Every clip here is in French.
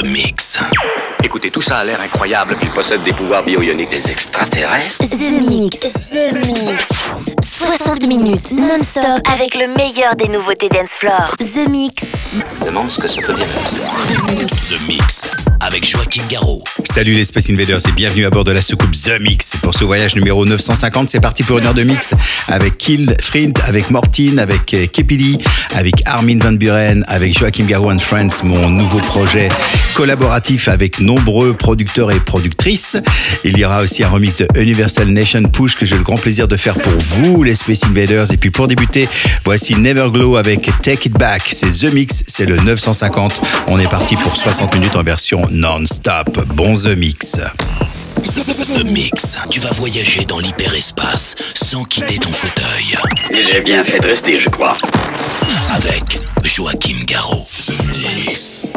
The Mix. Écoutez, tout ça a l'air incroyable. Il possède des pouvoirs bio-ioniques. Des extraterrestres The Mix. The Mix. 60 minutes non-stop avec le meilleur des nouveautés dance floor. The Mix. Demande ce que ça peut bien être. The Mix. Avec Joachim Garraud. Salut les Space Invaders et bienvenue à bord de la soucoupe The Mix. Pour ce voyage numéro 950, c'est parti pour une heure de mix avec Kill, Frint, avec Mortin, avec euh, Kepidi, avec Armin Van Buren, avec Joachim Garou and Friends, mon nouveau projet collaboratif avec nombreux producteurs et productrices. Il y aura aussi un remix de Universal Nation Push que j'ai le grand plaisir de faire pour vous les Space Invaders. Et puis pour débuter, voici Neverglow avec Take It Back. C'est The Mix, c'est le 950. On est parti pour 60 minutes en version non-stop. Bon The Mix. The Mix. Tu vas voyager dans l'hyperespace sans quitter ton fauteuil. J'ai bien fait de rester, je crois. Avec Joachim Garraud. The Mix.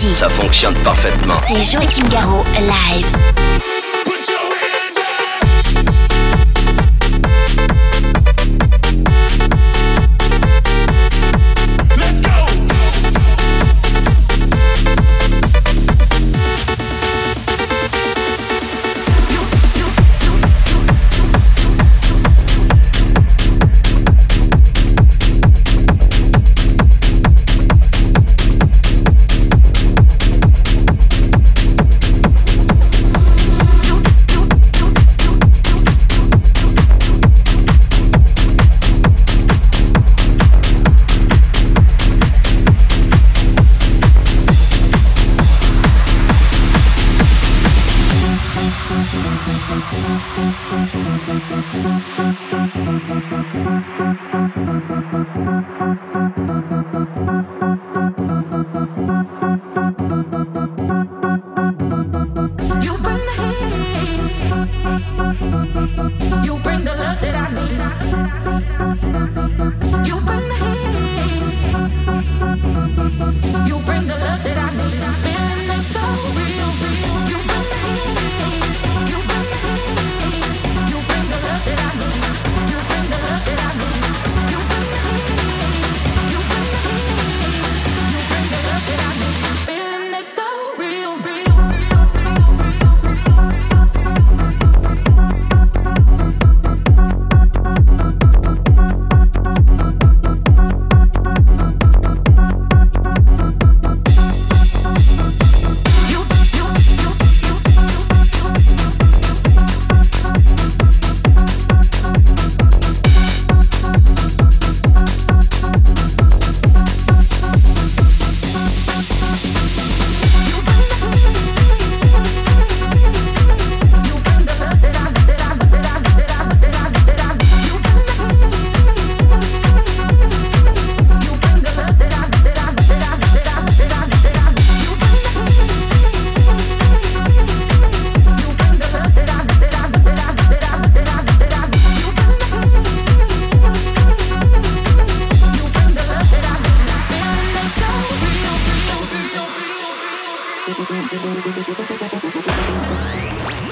Ça fonctionne parfaitement. C'est Joachim Garraud, live.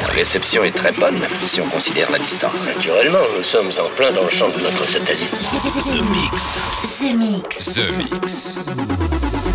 La réception est très bonne, si on considère la distance. Naturellement, nous sommes en plein dans le champ de notre satellite. The Mix. The Mix. The Mix.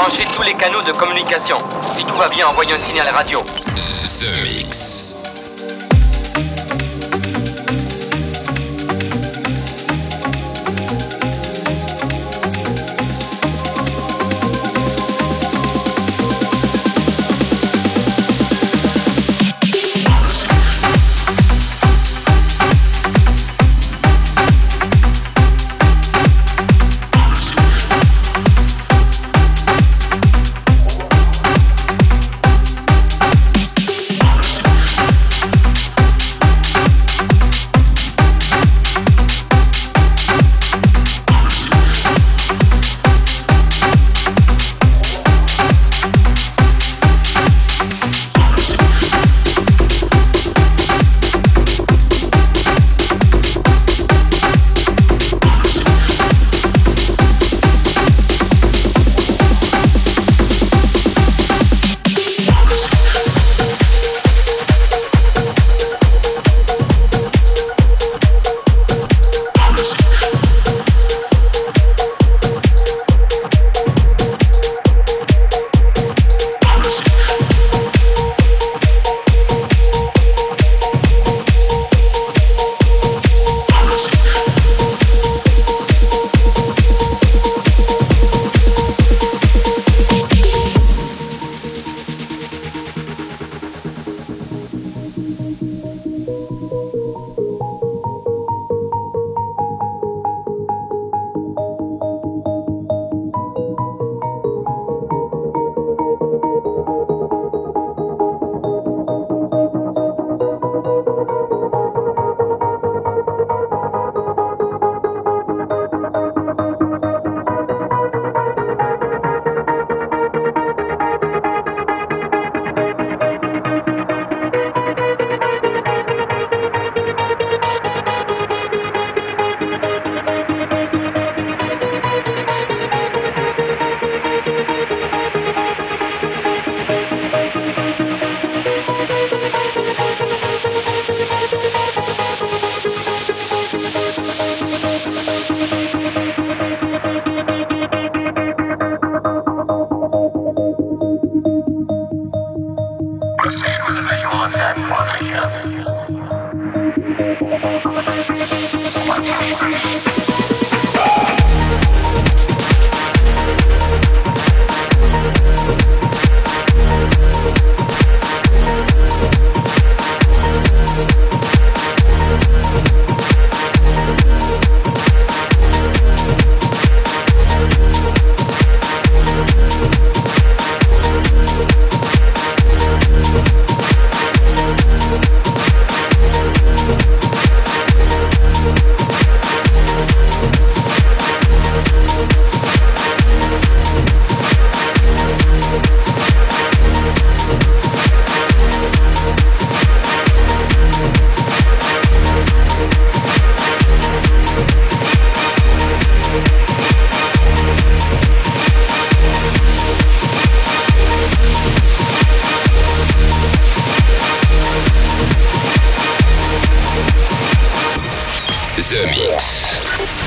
Branchez tous les canaux de communication. Si tout va bien, envoyez un signal radio. The Mix.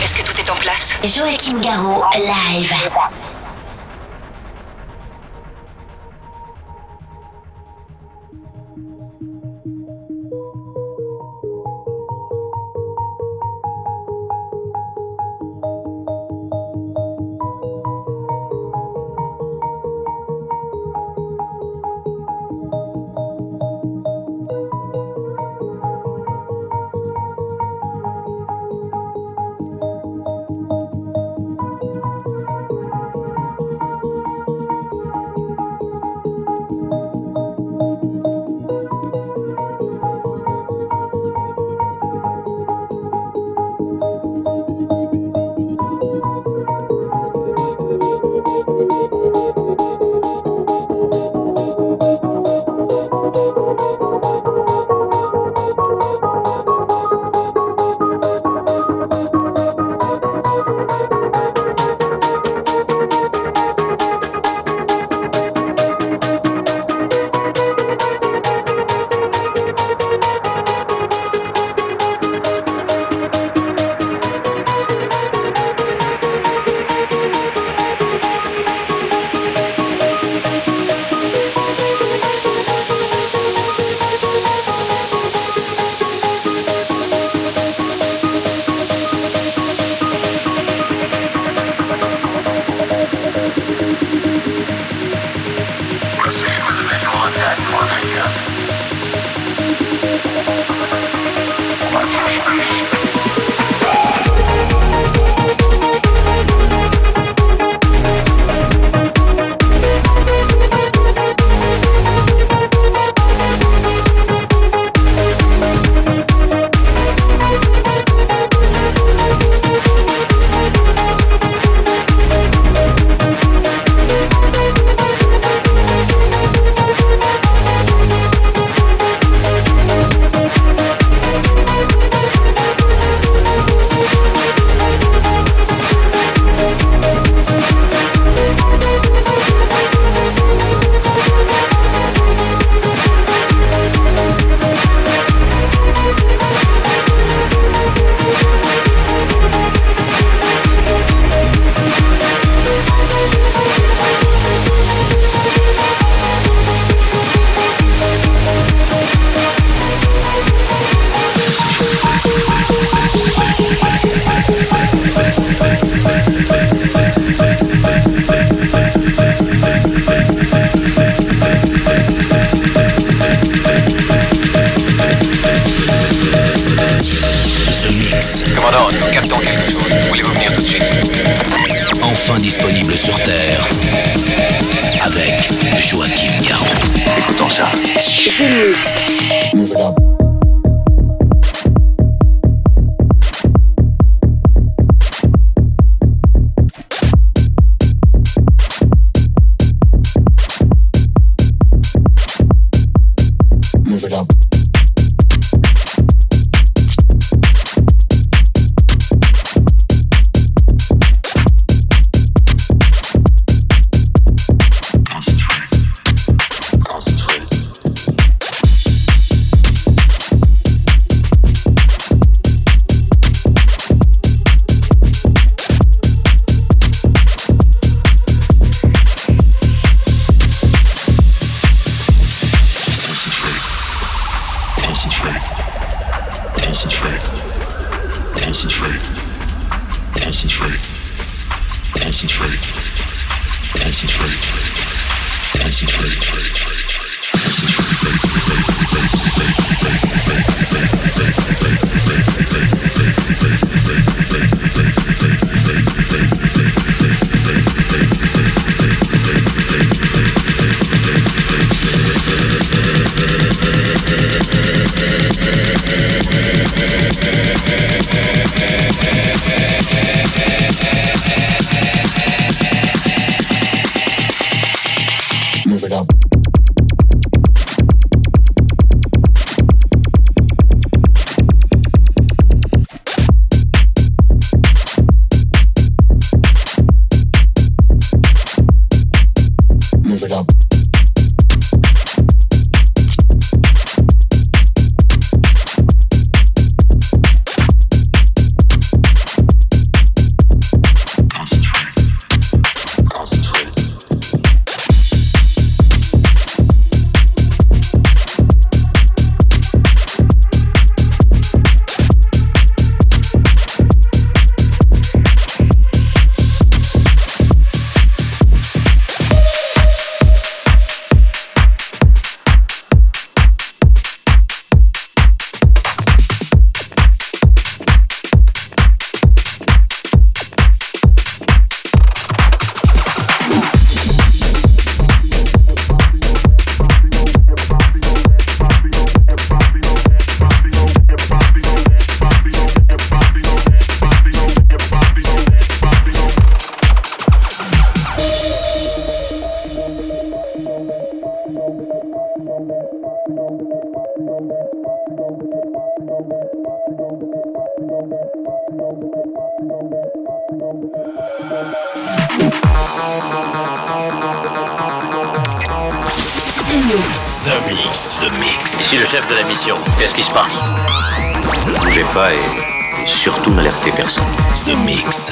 Est-ce que tout est en place? Joachim Garraud, live. ce qui se passe. Bougez pas et, et surtout n'alertez personne. The Mix.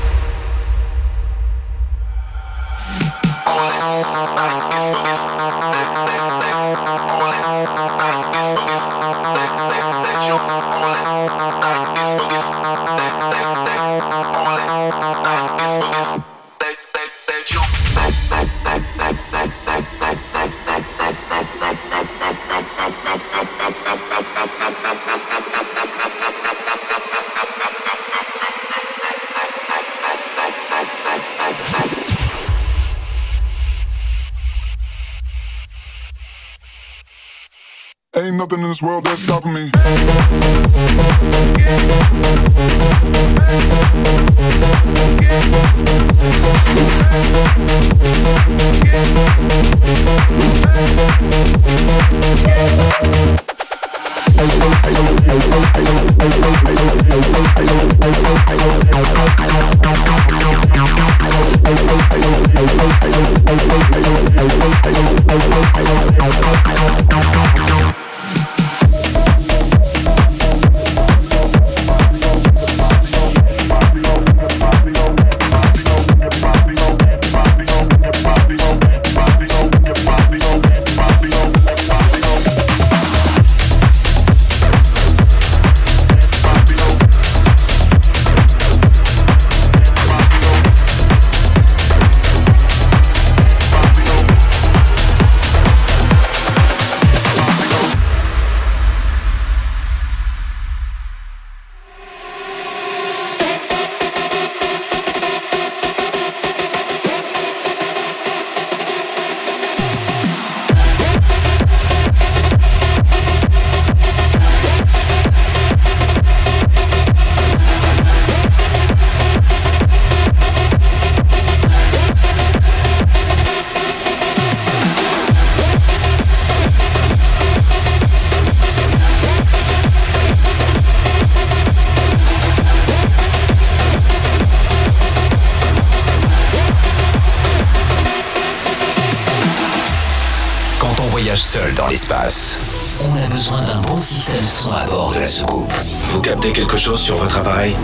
chose sur votre appareil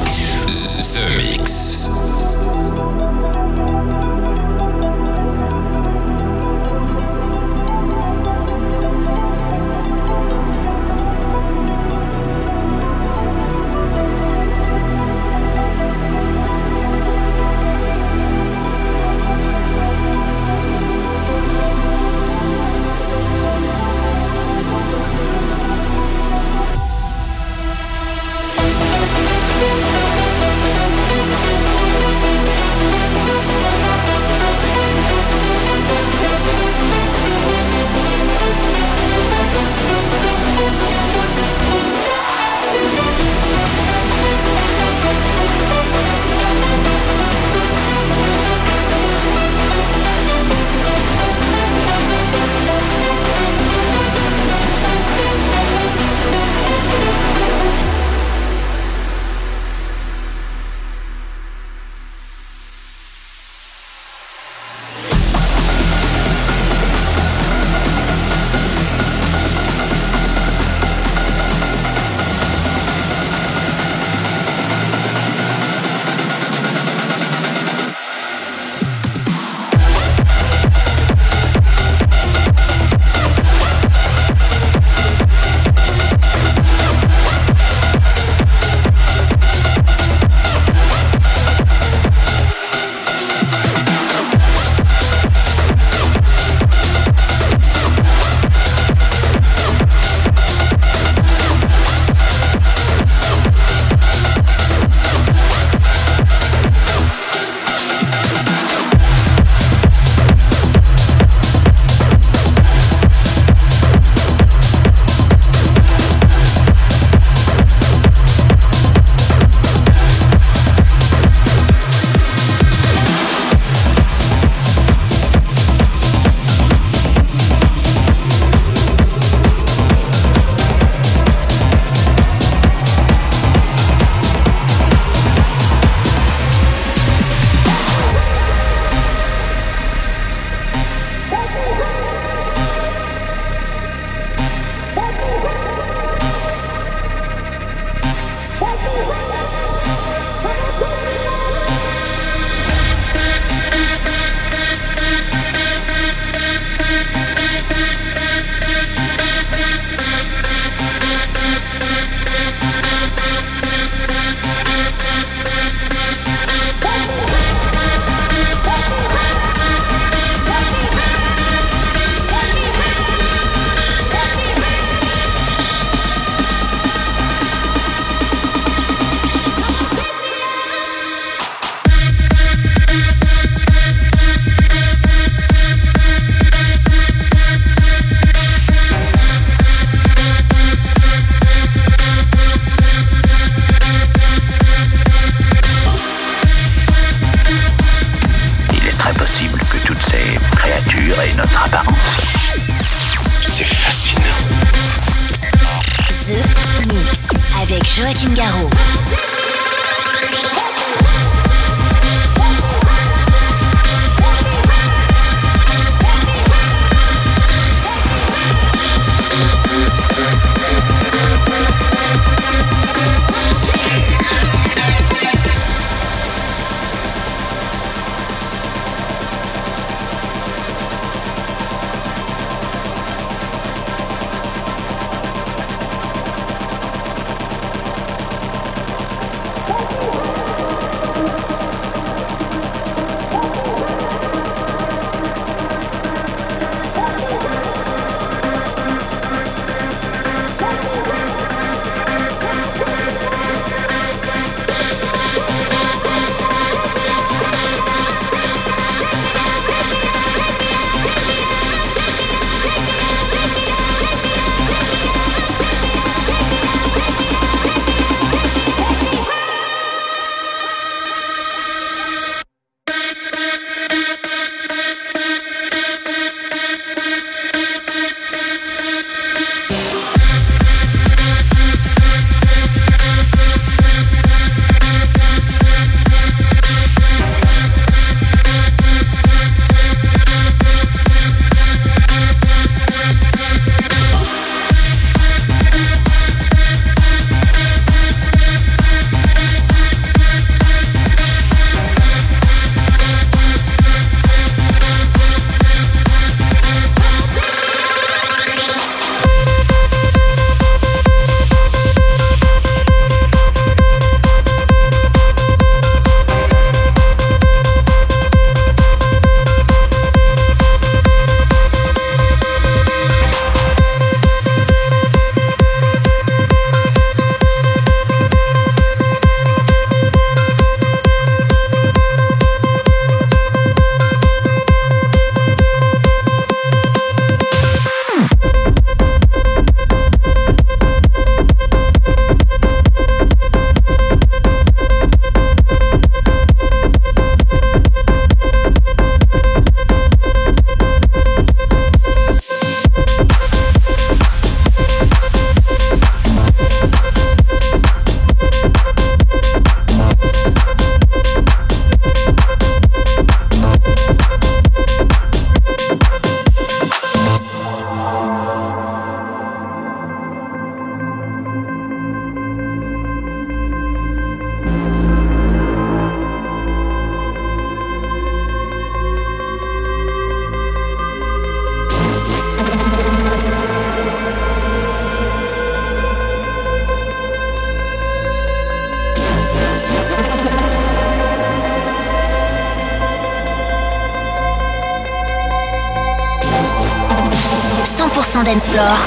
dance floor.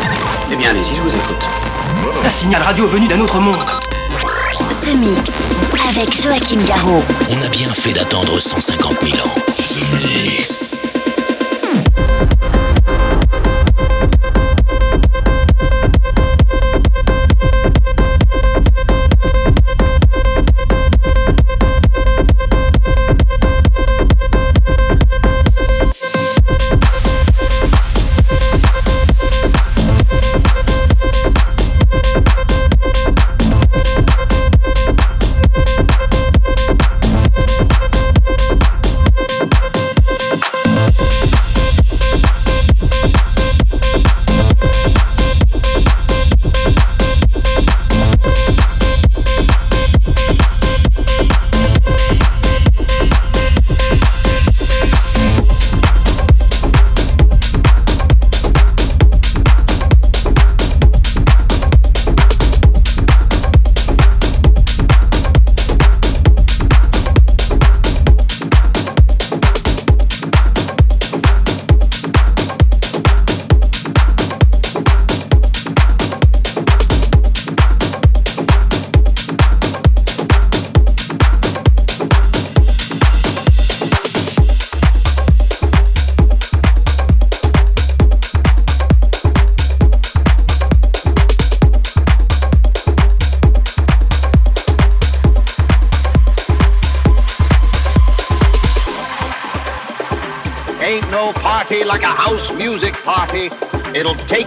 Eh bien, allez-y, je vous écoute. Un signal radio venu d'un autre monde. The Mix avec Joachim Garraud. On a bien fait d'attendre 150 000 ans. The Mix.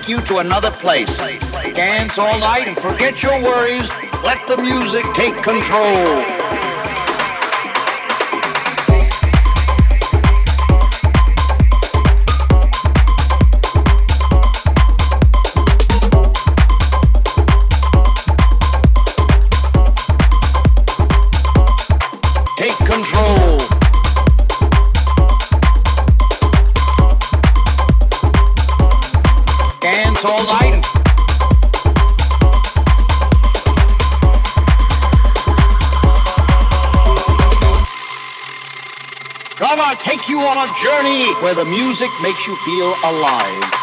Take you to another place. Dance all night and forget your worries. Let the music take control. Where the music makes you feel alive.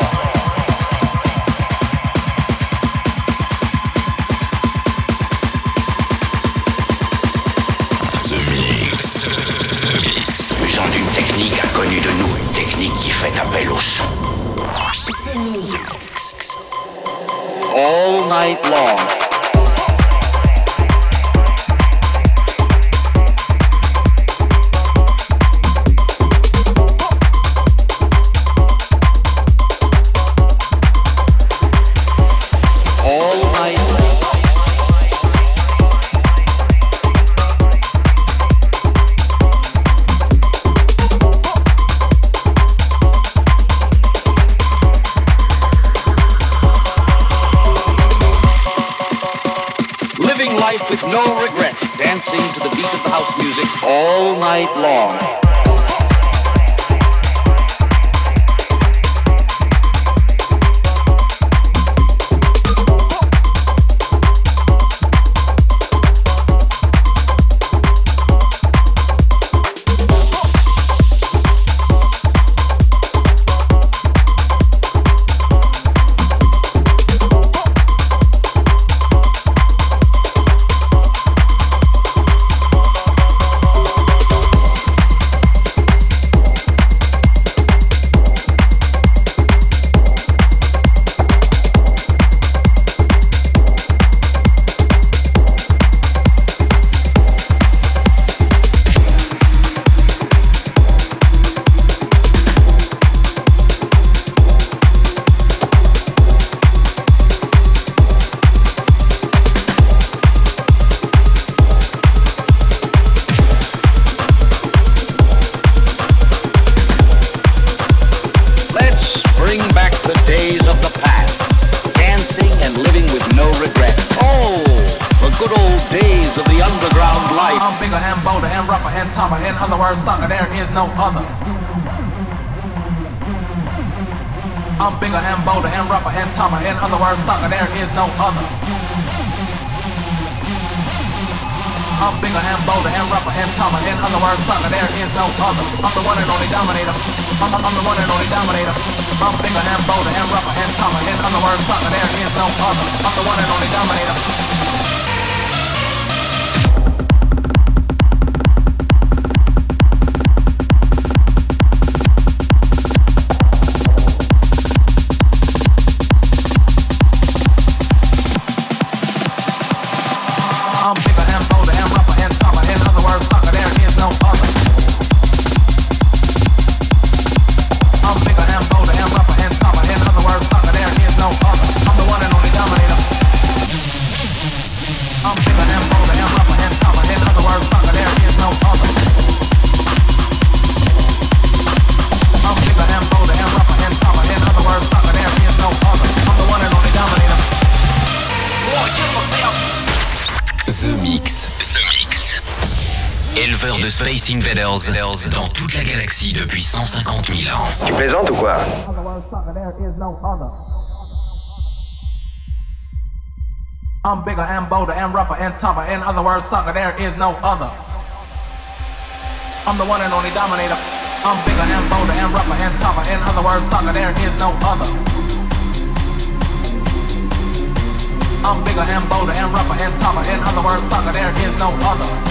Fait appel au son. All night long. to the beat of the house music all night long. King Vaders dans toute la galaxie depuis 150 000 ans. Tu plaisantes ou quoi? I'm bigger and bolder and rougher and tougher. In other words, sucker, there is no other. I'm the one and only dominator. I'm bigger and bolder and rougher and tougher. Other. Bigger and and other words, sucker, there is no other.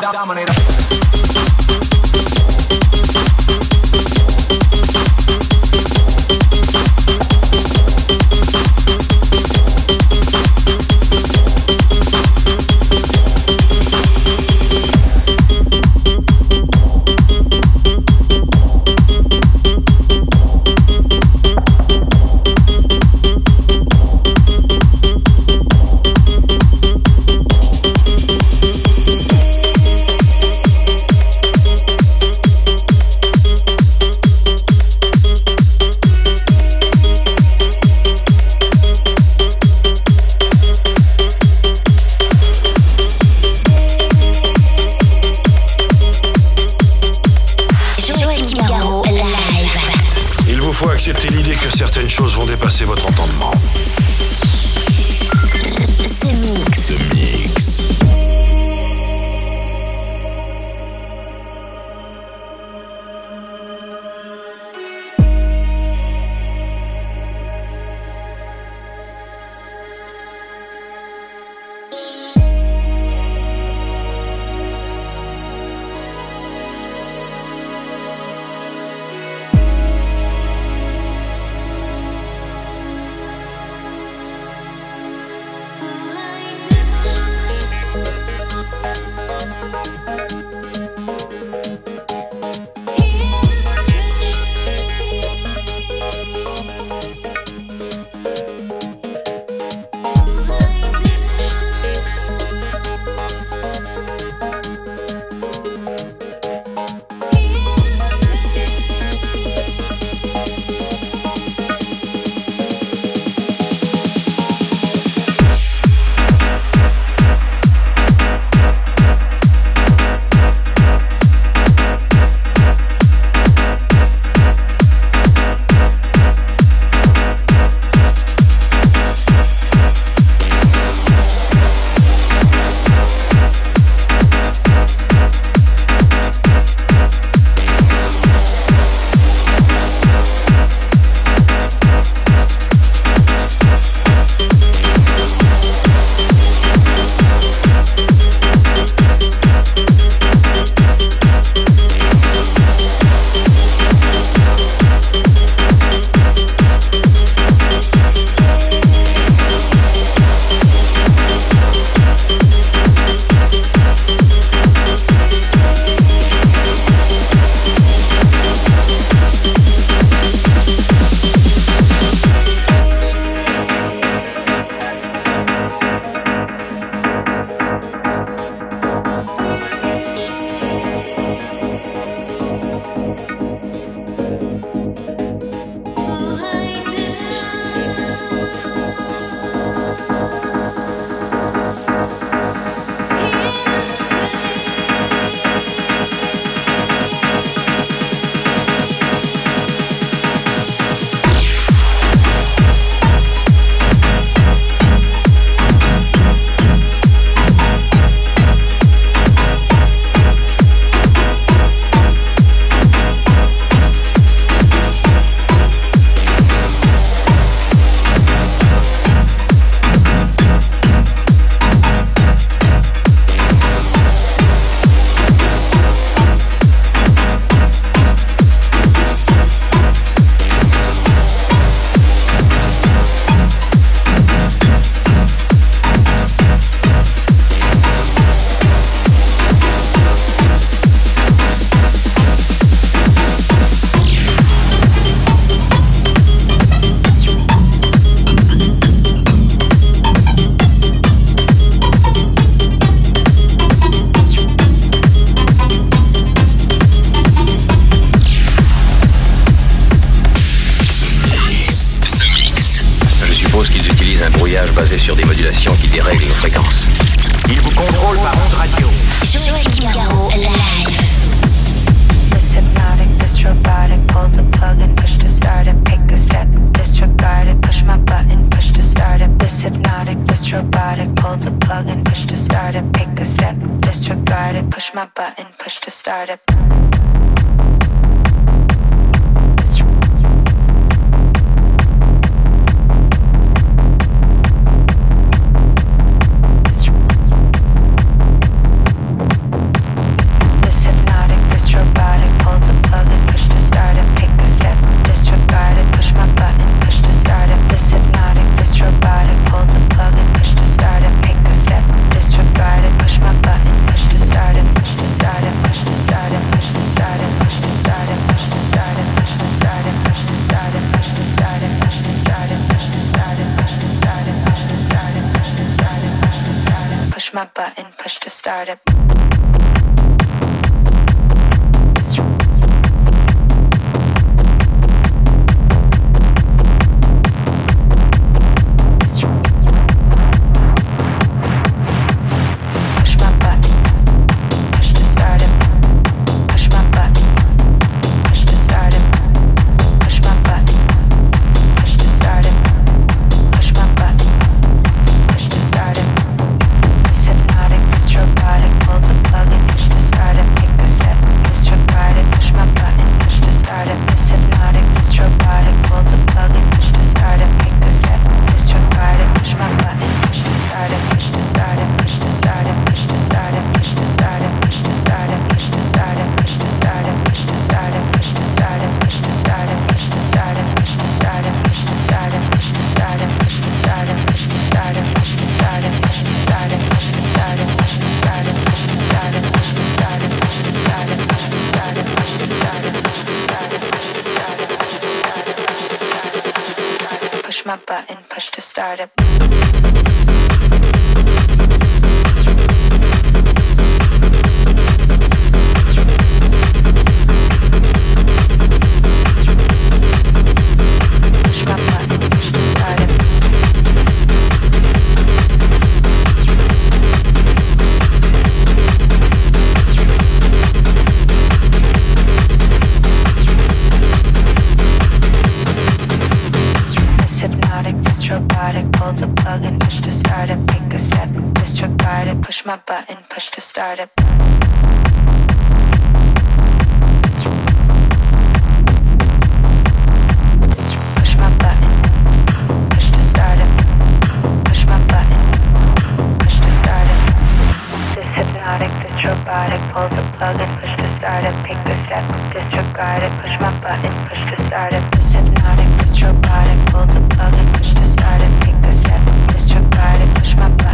dominate. push my button, push to start up. Push my button, push to start up. Push my button, push to start it. This hypnotic, this robotic, pull the plug and push to start up. Pick the step, disregard it, push my button, push to start up. This hypnotic, this robotic, pull the plug and push to start it. Pick the step, this robotic, push my button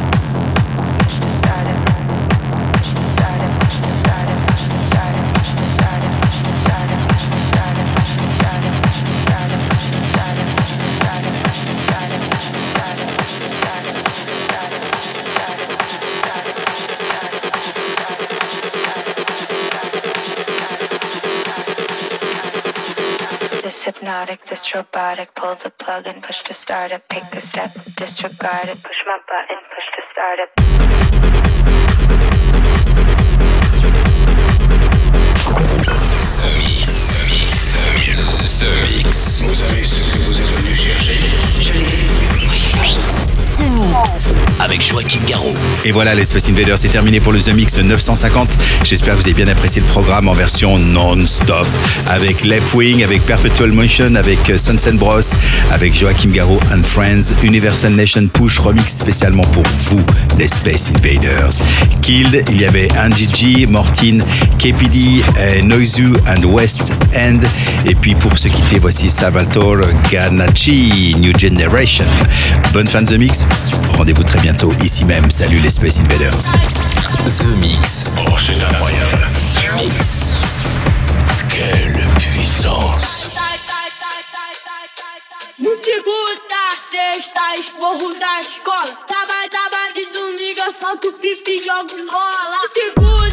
Hypnotic, this robotic, pull the plug and push to start it. Pick a step, disregard it. Push my button, push to start it. The Mix. the mix, Vous avez ce que Mix. Avec Joachim Garraud. Et voilà, l'Espace Invader, c'est terminé pour le The Mix 950. J'espère que vous avez bien apprécié le programme en version non-stop. Avec Left Wing, avec Perpetual Motion, avec euh, Sunset Bros, avec Joachim Garraud and Friends, Universal Nation Push remix spécialement pour vous, les Space Invaders. Killed, il y avait Angie G, Mortin, KPD, euh, Noizu and West End. Et puis pour se quitter, voici Salvatore Ganacci, New Generation. Bonne fin de The Mix. Rendez-vous très bientôt ici même. Salut les Space Invaders. The Mix. Oh, c'est incroyable. The Mix. Quelle puissance. De segunda a sexta, esporro da escola. Sábado, sábado domingo eu solto pipi e jogo rola. De segunda